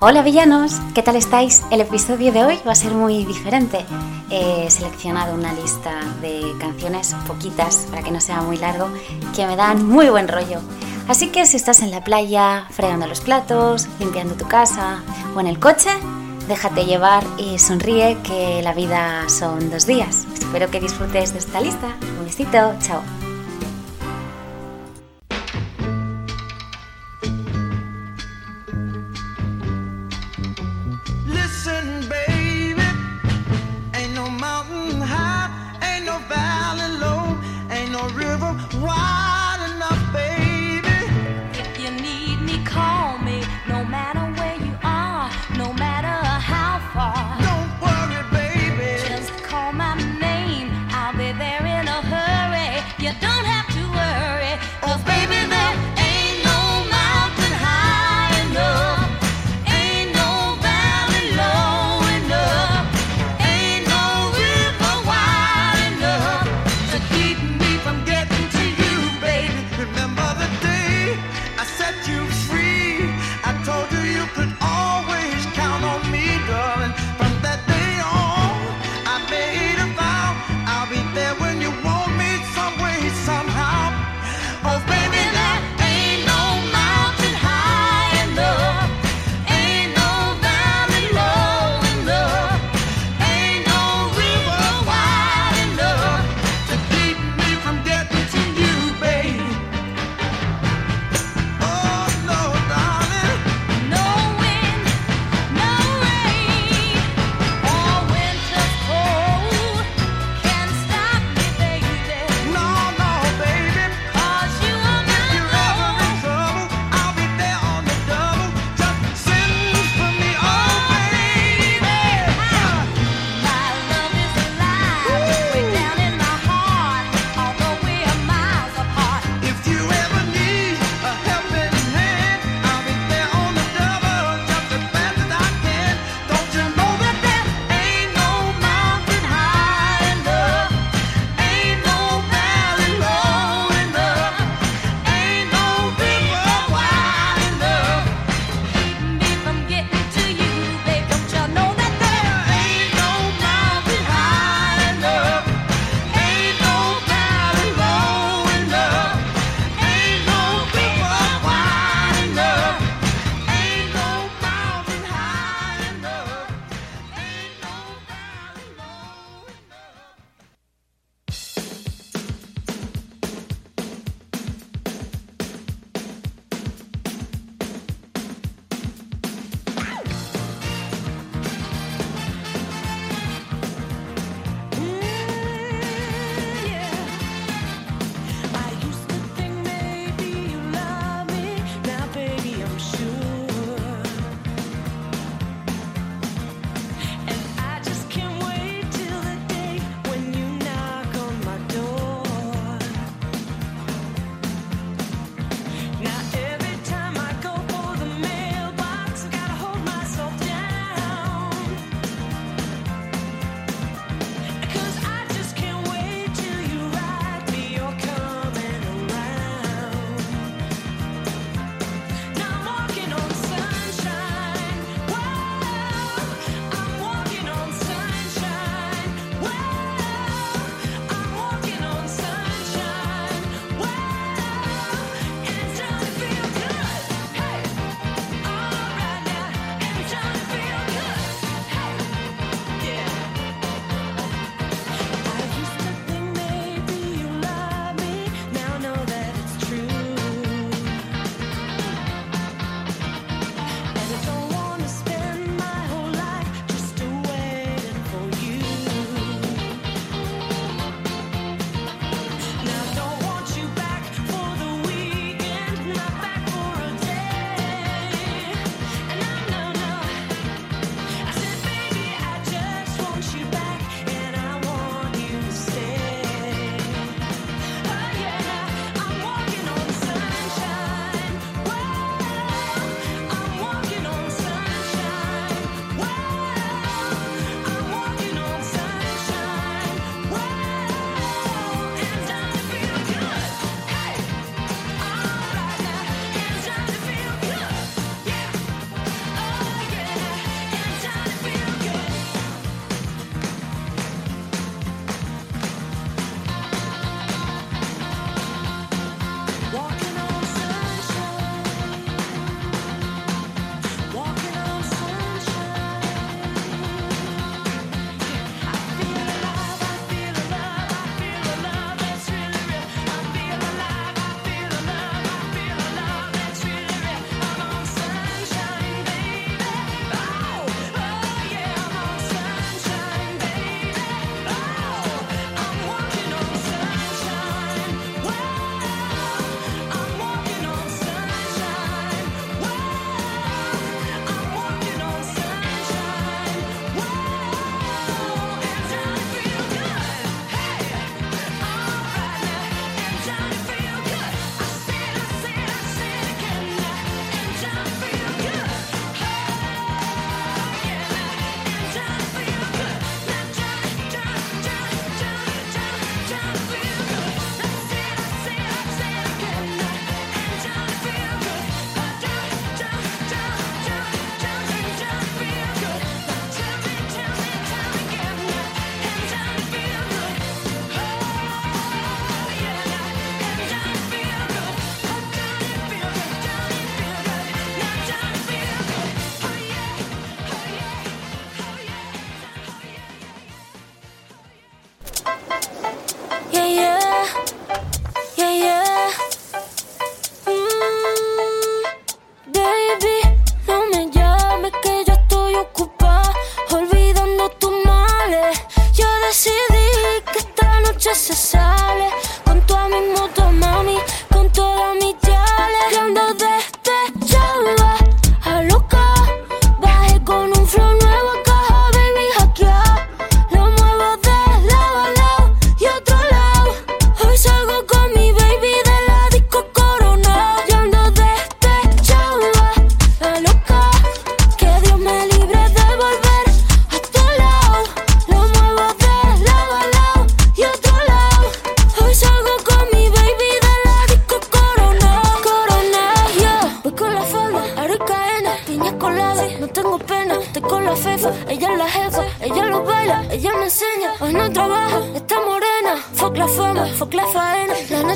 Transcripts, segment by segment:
Hola villanos, ¿qué tal estáis? El episodio de hoy va a ser muy diferente. He seleccionado una lista de canciones, poquitas, para que no sea muy largo, que me dan muy buen rollo. Así que si estás en la playa, fregando los platos, limpiando tu casa o en el coche, déjate llevar y sonríe que la vida son dos días. Espero que disfrutes de esta lista. Un besito, chao.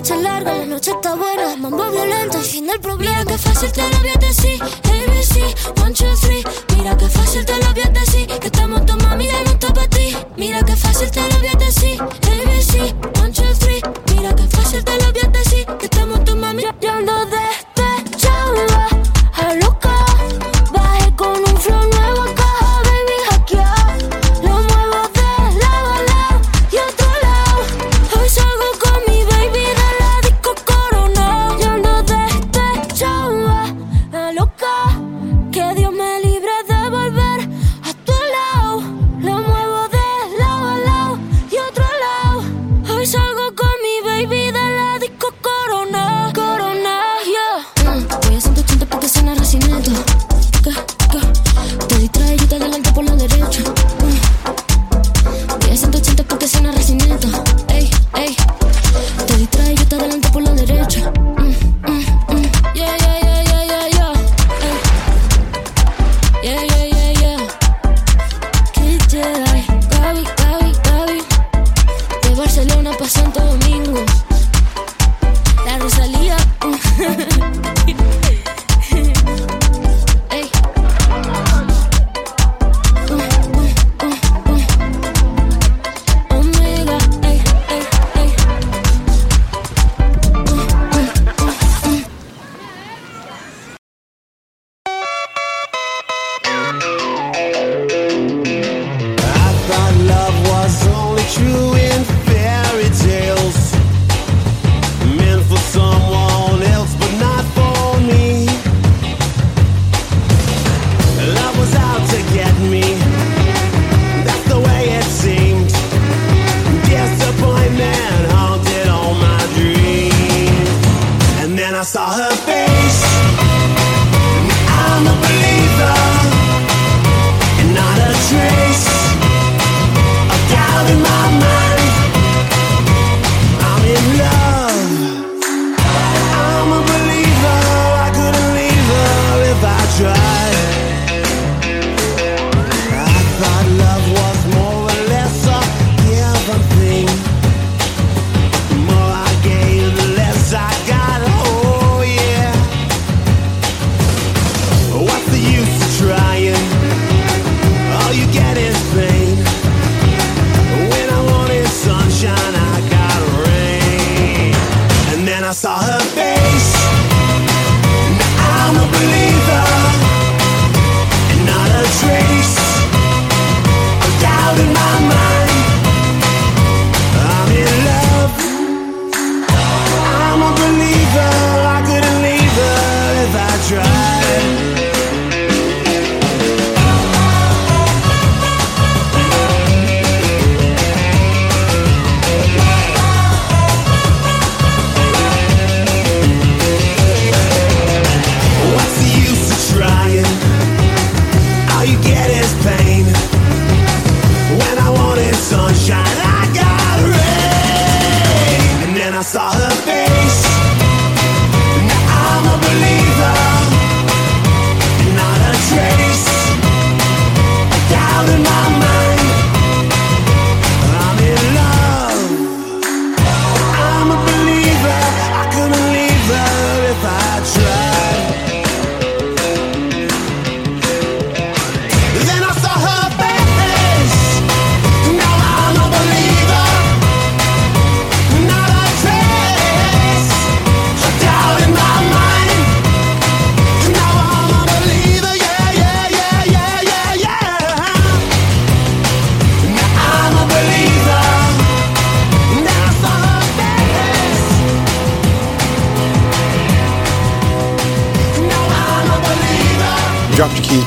noche es larga, la noche está buena. Mambo violento, el final problema. Mira que fácil te lo voy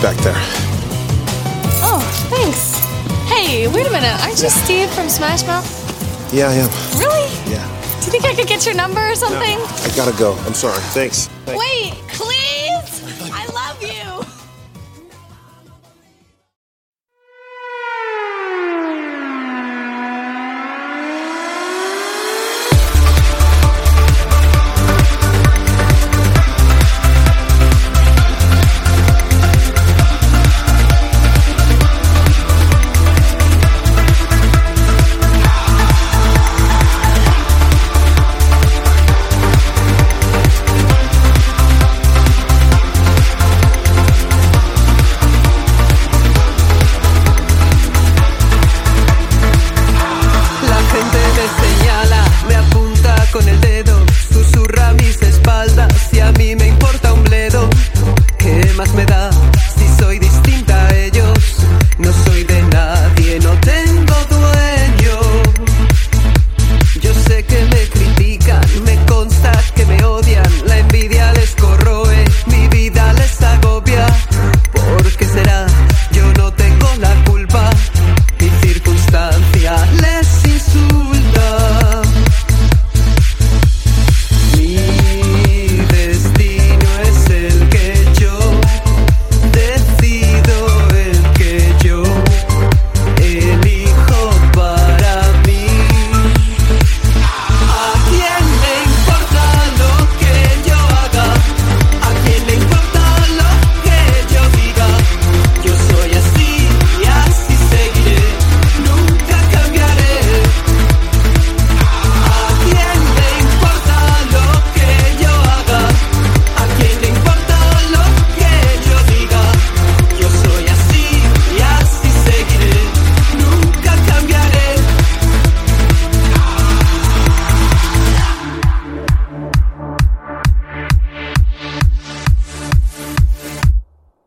Back there. Oh, thanks. Hey, wait a minute. Aren't you Steve from Smash Mouth? Yeah, I am. Really? Yeah. Do you think I could get your number or something? No, I gotta go. I'm sorry. Thanks. Thanks.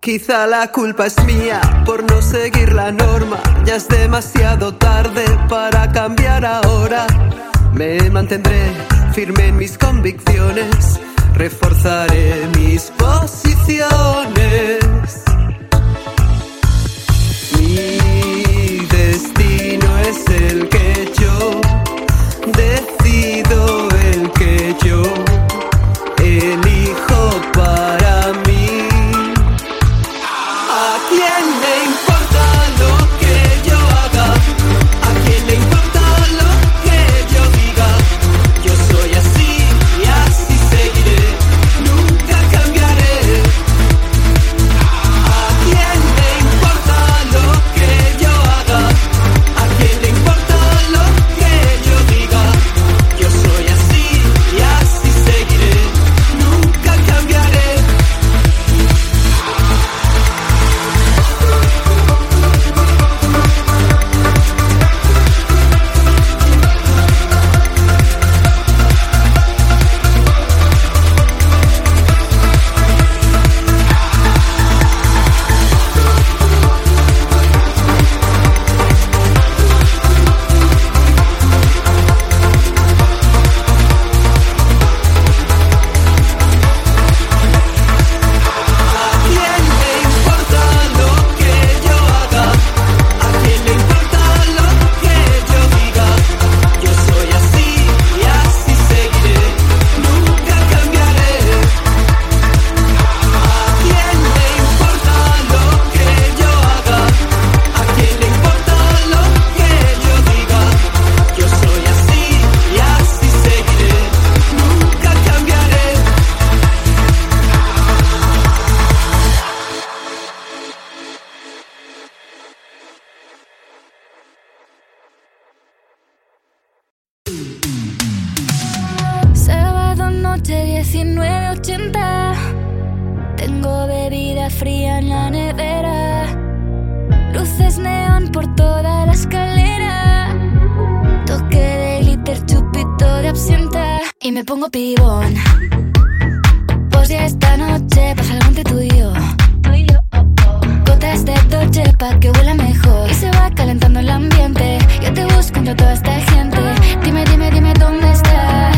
Quizá la culpa es mía por no seguir la norma. Ya es demasiado tarde para cambiar ahora. Me mantendré firme en mis convicciones. Reforzaré mis posiciones. Mi destino es el que Y me pongo pibón. Pues ya esta noche pasa algo entre tú y yo. Gotas de Dolce pa' que huela mejor. Y se va calentando el ambiente. Yo te busco entre toda esta gente. Dime, dime, dime dónde está